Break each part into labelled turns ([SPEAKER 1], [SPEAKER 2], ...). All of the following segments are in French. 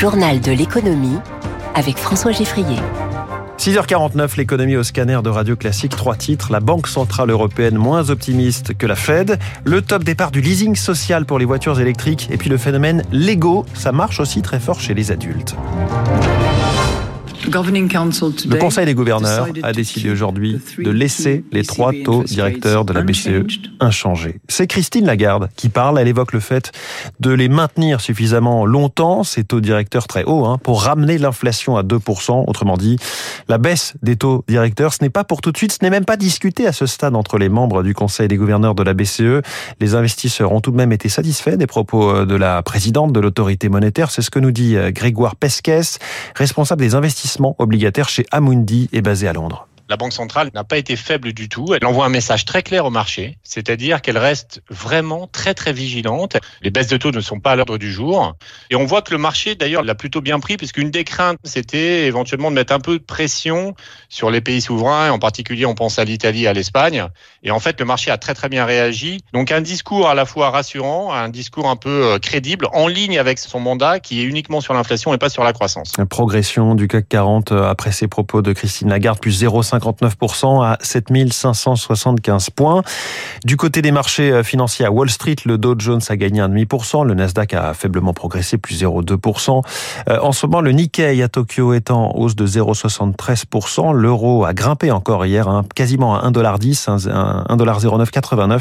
[SPEAKER 1] journal de l'économie avec François Giffrier.
[SPEAKER 2] 6h49, l'économie au scanner de Radio Classique. Trois titres. La Banque Centrale Européenne moins optimiste que la Fed. Le top départ du leasing social pour les voitures électriques. Et puis le phénomène Lego. Ça marche aussi très fort chez les adultes. Le Conseil des gouverneurs a décidé aujourd'hui de laisser les trois taux directeurs de la BCE inchangés. C'est Christine Lagarde qui parle. Elle évoque le fait de les maintenir suffisamment longtemps, ces taux directeurs très hauts, hein, pour ramener l'inflation à 2%. Autrement dit, la baisse des taux directeurs, ce n'est pas pour tout de suite, ce n'est même pas discuté à ce stade entre les membres du Conseil des gouverneurs de la BCE. Les investisseurs ont tout de même été satisfaits des propos euh, de la présidente de l'autorité monétaire. C'est ce que nous dit euh, Grégoire Pesquès, responsable des investissements obligataire chez Amundi et basé à Londres
[SPEAKER 3] la Banque centrale n'a pas été faible du tout. Elle envoie un message très clair au marché, c'est-à-dire qu'elle reste vraiment très très vigilante. Les baisses de taux ne sont pas à l'ordre du jour. Et on voit que le marché, d'ailleurs, l'a plutôt bien pris, puisqu'une des craintes, c'était éventuellement de mettre un peu de pression sur les pays souverains, en particulier on pense à l'Italie et à l'Espagne. Et en fait, le marché a très très bien réagi. Donc un discours à la fois rassurant, un discours un peu euh, crédible, en ligne avec son mandat, qui est uniquement sur l'inflation et pas sur la croissance.
[SPEAKER 2] La progression du CAC 40 euh, après ces propos de Christine Lagarde, plus 0,5 59% à 7575 points. Du côté des marchés euh, financiers à Wall Street, le Dow Jones a gagné 1,5%, le Nasdaq a faiblement progressé, plus 0,2%. Euh, en ce moment, le Nikkei à Tokyo est en hausse de 0,73%. L'euro a grimpé encore hier, hein, quasiment à 1,10$, 1,0989.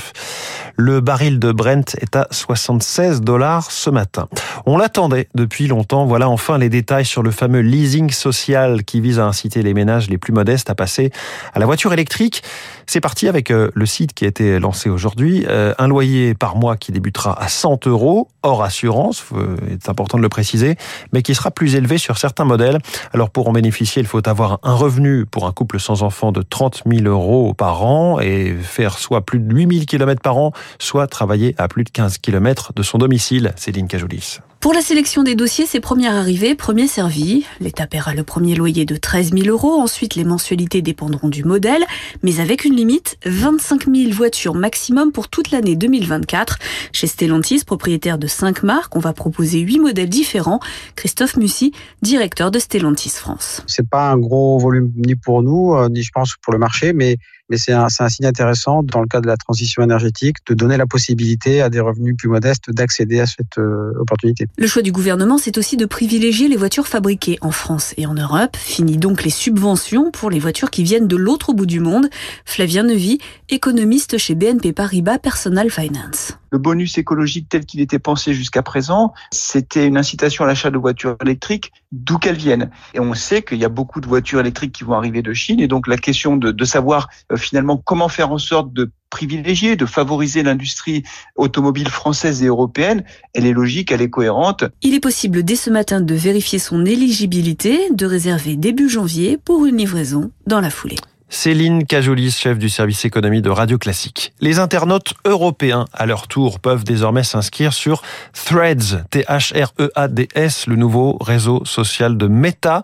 [SPEAKER 2] Le baril de Brent est à 76 dollars ce matin. On l'attendait depuis longtemps. Voilà enfin les détails sur le fameux leasing social qui vise à inciter les ménages les plus modestes à passer à la voiture électrique. C'est parti avec euh, le site qui a été lancé aujourd'hui. Euh, un loyer par mois qui débutera à 100 euros, hors assurance, c'est important de le préciser, mais qui sera plus élevé sur certains modèles. Alors pour en bénéficier, il faut avoir un revenu pour un couple sans enfant de 30 000 euros par an et faire soit plus de 8 000 km par an, soit travailler à plus de 15 km de son domicile. Céline Cajoulis.
[SPEAKER 4] Pour la sélection des dossiers, c'est première arrivée, premier servi. L'État paiera le premier loyer de 13 000 euros. Ensuite, les mensualités dépendront du modèle, mais avec une limite 25 000 voitures maximum pour toute l'année 2024. Chez Stellantis, propriétaire de 5 marques, on va proposer 8 modèles différents. Christophe Mussy, directeur de Stellantis France.
[SPEAKER 5] C'est pas un gros volume ni pour nous, euh, ni je pense pour le marché, mais mais c'est un, signe intéressant dans le cadre de la transition énergétique de donner la possibilité à des revenus plus modestes d'accéder à cette euh, opportunité.
[SPEAKER 4] Le choix du gouvernement, c'est aussi de privilégier les voitures fabriquées en France et en Europe. Fini donc les subventions pour les voitures qui viennent de l'autre bout du monde. Flavien Nevy, économiste chez BNP Paribas Personal Finance.
[SPEAKER 6] Le bonus écologique tel qu'il était pensé jusqu'à présent, c'était une incitation à l'achat de voitures électriques, d'où qu'elles viennent. Et on sait qu'il y a beaucoup de voitures électriques qui vont arriver de Chine. Et donc la question de, savoir euh, finalement comment faire en sorte de privilégier, de favoriser l'industrie automobile française et européenne, elle est logique, elle est cohérente.
[SPEAKER 4] Il est possible dès ce matin de vérifier son éligibilité, de réserver début janvier pour une livraison dans la foulée.
[SPEAKER 2] Céline Cajolis, chef du service économie de Radio Classique. Les internautes européens, à leur tour, peuvent désormais s'inscrire sur Threads, T-H-R-E-A-D-S, le nouveau réseau social de Meta,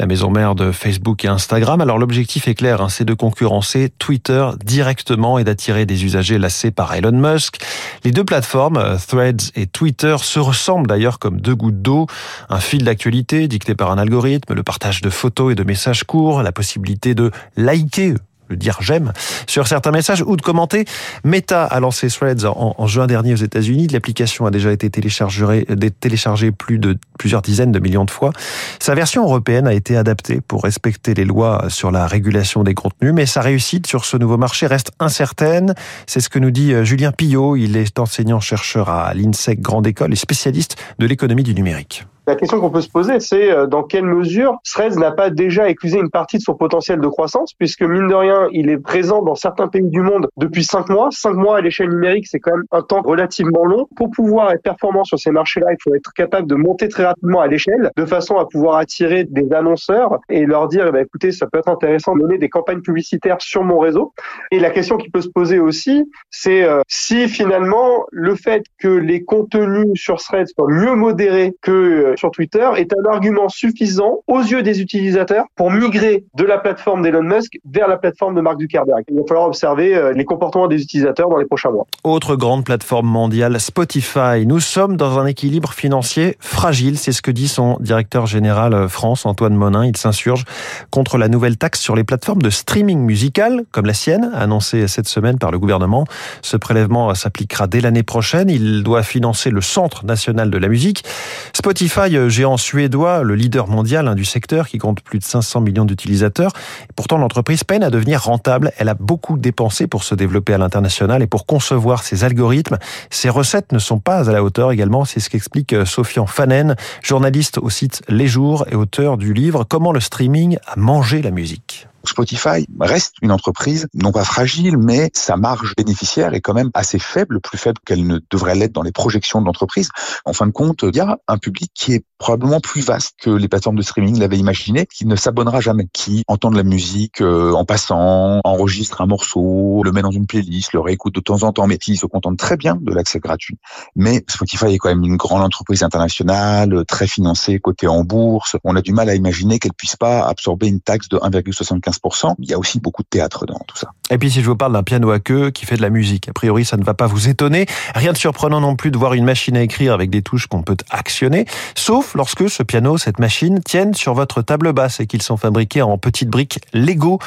[SPEAKER 2] la maison mère de Facebook et Instagram. Alors l'objectif est clair, hein, c'est de concurrencer Twitter directement et d'attirer des usagers lassés par Elon Musk. Les deux plateformes, euh, Threads et Twitter, se ressemblent d'ailleurs comme deux gouttes d'eau. Un fil d'actualité dicté par un algorithme, le partage de photos et de messages courts, la possibilité de liker liker le dire j'aime sur certains messages ou de commenter. Meta a lancé Threads en, juin dernier aux États-Unis. L'application a déjà été téléchargée, téléchargée plus de plusieurs dizaines de millions de fois. Sa version européenne a été adaptée pour respecter les lois sur la régulation des contenus, mais sa réussite sur ce nouveau marché reste incertaine. C'est ce que nous dit euh, Julien Pillot. Il est enseignant-chercheur à l'INSEC Grande École et spécialiste de l'économie du numérique.
[SPEAKER 7] La question qu'on peut se poser, c'est euh, dans quelle mesure Threads n'a pas déjà écusé une partie de son potentiel de croissance, puisque mine de rien, il est présent dans certains pays du monde depuis cinq mois. Cinq mois à l'échelle numérique, c'est quand même un temps relativement long. Pour pouvoir être performant sur ces marchés-là, il faut être capable de monter très rapidement à l'échelle, de façon à pouvoir attirer des annonceurs et leur dire, eh ben, écoutez, ça peut être intéressant de mener des campagnes publicitaires sur mon réseau. Et la question qui peut se poser aussi, c'est euh, si finalement le fait que les contenus sur Threads soient mieux modérés que euh, sur Twitter est un argument suffisant aux yeux des utilisateurs pour migrer de la plateforme d'Elon Musk vers la plateforme de Mark Zuckerberg. Il va falloir observer euh, les comportements des utilisateurs dans les prochains mois.
[SPEAKER 2] Autre grande plateforme mondiale, Spotify. Nous sommes dans un équilibre financier fragile, c'est ce que dit son directeur général euh, France, Antoine Monin. Il s'insurge contre la nouvelle taxe sur les plateformes de streaming musical, comme la sienne, annoncée cette semaine par le gouvernement. Ce prélèvement s'appliquera dès l'année prochaine. Il doit financer le Centre national de la musique. Spotify, euh, géant suédois, le leader mondial hein, du secteur, qui compte plus de 500 millions d'utilisateurs. Pourtant, l'entreprise peine à devenir rentable. Elle a beaucoup dépensé pour se développer à l'international et pour concevoir ses algorithmes. Ses recettes ne sont pas à la hauteur également. C'est ce qu'explique euh, Sofian Fanen, journaliste au site Les Jours et auteur du livre Comment le streaming a mangé la musique.
[SPEAKER 8] Spotify reste une entreprise non pas fragile, mais sa marge bénéficiaire est quand même assez faible, plus faible qu'elle ne devrait l'être dans les projections de l'entreprise. En fin de compte, il y a un public qui est probablement plus vaste que les plateformes de streaming l'avaient imaginé, qui ne s'abonnera jamais, qui entend de la musique euh, en passant, enregistre un morceau, le met dans une playlist, le réécoute de temps en temps, mais qui se contente très bien de l'accès gratuit. Mais Spotify est quand même une grande entreprise internationale, très financée, cotée en bourse. On a du mal à imaginer qu'elle puisse pas absorber une taxe de 1,75 il y a aussi beaucoup de théâtre dans tout ça.
[SPEAKER 2] Et puis si je vous parle d'un piano à queue qui fait de la musique, a priori ça ne va pas vous étonner. Rien de surprenant non plus de voir une machine à écrire avec des touches qu'on peut actionner, sauf lorsque ce piano, cette machine, tiennent sur votre table basse et qu'ils sont fabriqués en petites briques Lego.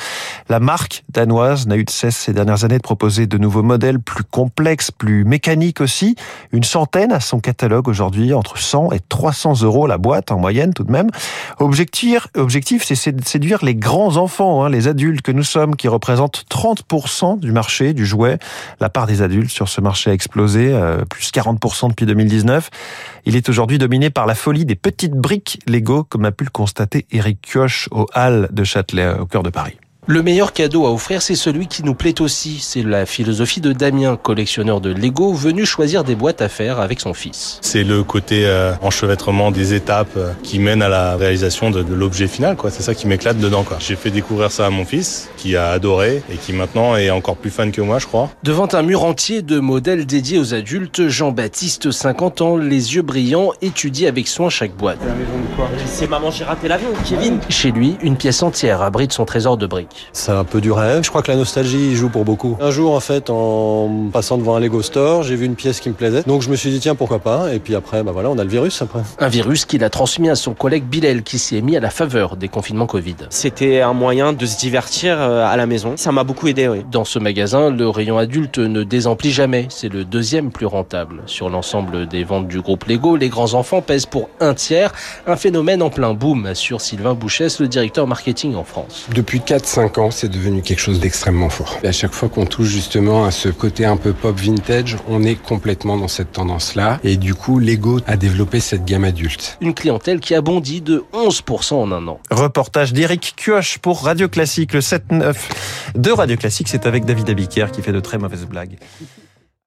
[SPEAKER 2] La marque danoise n'a eu de cesse ces dernières années de proposer de nouveaux modèles plus complexes, plus mécaniques aussi. Une centaine à son catalogue aujourd'hui, entre 100 et 300 euros la boîte en moyenne tout de même. Objectif, objectif c'est de séduire les grands enfants Hein, les adultes que nous sommes, qui représentent 30% du marché du jouet. La part des adultes sur ce marché a explosé, euh, plus 40% depuis 2019. Il est aujourd'hui dominé par la folie des petites briques Lego, comme a pu le constater Eric Kioch au Hall de Châtelet, au cœur de Paris.
[SPEAKER 9] Le meilleur cadeau à offrir, c'est celui qui nous plaît aussi. C'est la philosophie de Damien, collectionneur de Lego, venu choisir des boîtes à faire avec son fils.
[SPEAKER 10] C'est le côté euh, enchevêtrement des étapes euh, qui mènent à la réalisation de, l'objet final. Quoi. C'est ça qui m'éclate dedans. Quoi. J'ai fait découvrir ça à mon fils, qui a adoré et qui maintenant est encore plus fan que moi, je crois.
[SPEAKER 9] Devant un mur entier de modèles dédiés aux adultes, Jean-Baptiste, 50 ans, les yeux brillants, étudie avec soin chaque boîte.
[SPEAKER 11] C'est maman, j'ai raté l'avion, Kevin.
[SPEAKER 9] Chez lui, une pièce entière abrite son trésor de briques.
[SPEAKER 12] C'est un peu du rêve. Je crois que la nostalgie joue pour beaucoup. Un jour, en fait, en passant devant un Lego Store, j'ai vu une pièce qui me plaisait. Donc je me suis dit, tiens, pourquoi pas? Et puis après, bah voilà, on a le virus après.
[SPEAKER 9] Un virus qu'il a transmis à son collègue Bilal, qui s'y est mis à la faveur des confinements Covid.
[SPEAKER 11] C'était un moyen de se divertir euh, à la maison. Ça m'a beaucoup aidé, oui.
[SPEAKER 9] Dans ce magasin, le rayon adulte ne désemplit jamais. C'est le deuxième plus rentable. Sur l'ensemble des ventes du groupe Lego, les grands enfants pèsent pour un tiers. Un phénomène en plein boom, assure Sylvain Bouchès, le directeur marketing en France.
[SPEAKER 13] Depuis 4-5 ans, c'est devenu quelque chose d'extrêmement fort. Et à chaque fois qu'on touche justement à ce côté un peu pop vintage, on est complètement dans cette tendance-là. Et du coup, Lego a développé cette gamme adulte.
[SPEAKER 9] Une clientèle qui a bondi de 11% en un an.
[SPEAKER 2] Reportage d'Éric Kioch pour Radio Classique, le 7-9 de Radio Classique. C'est avec David Abiker qui fait de très mauvaises blagues.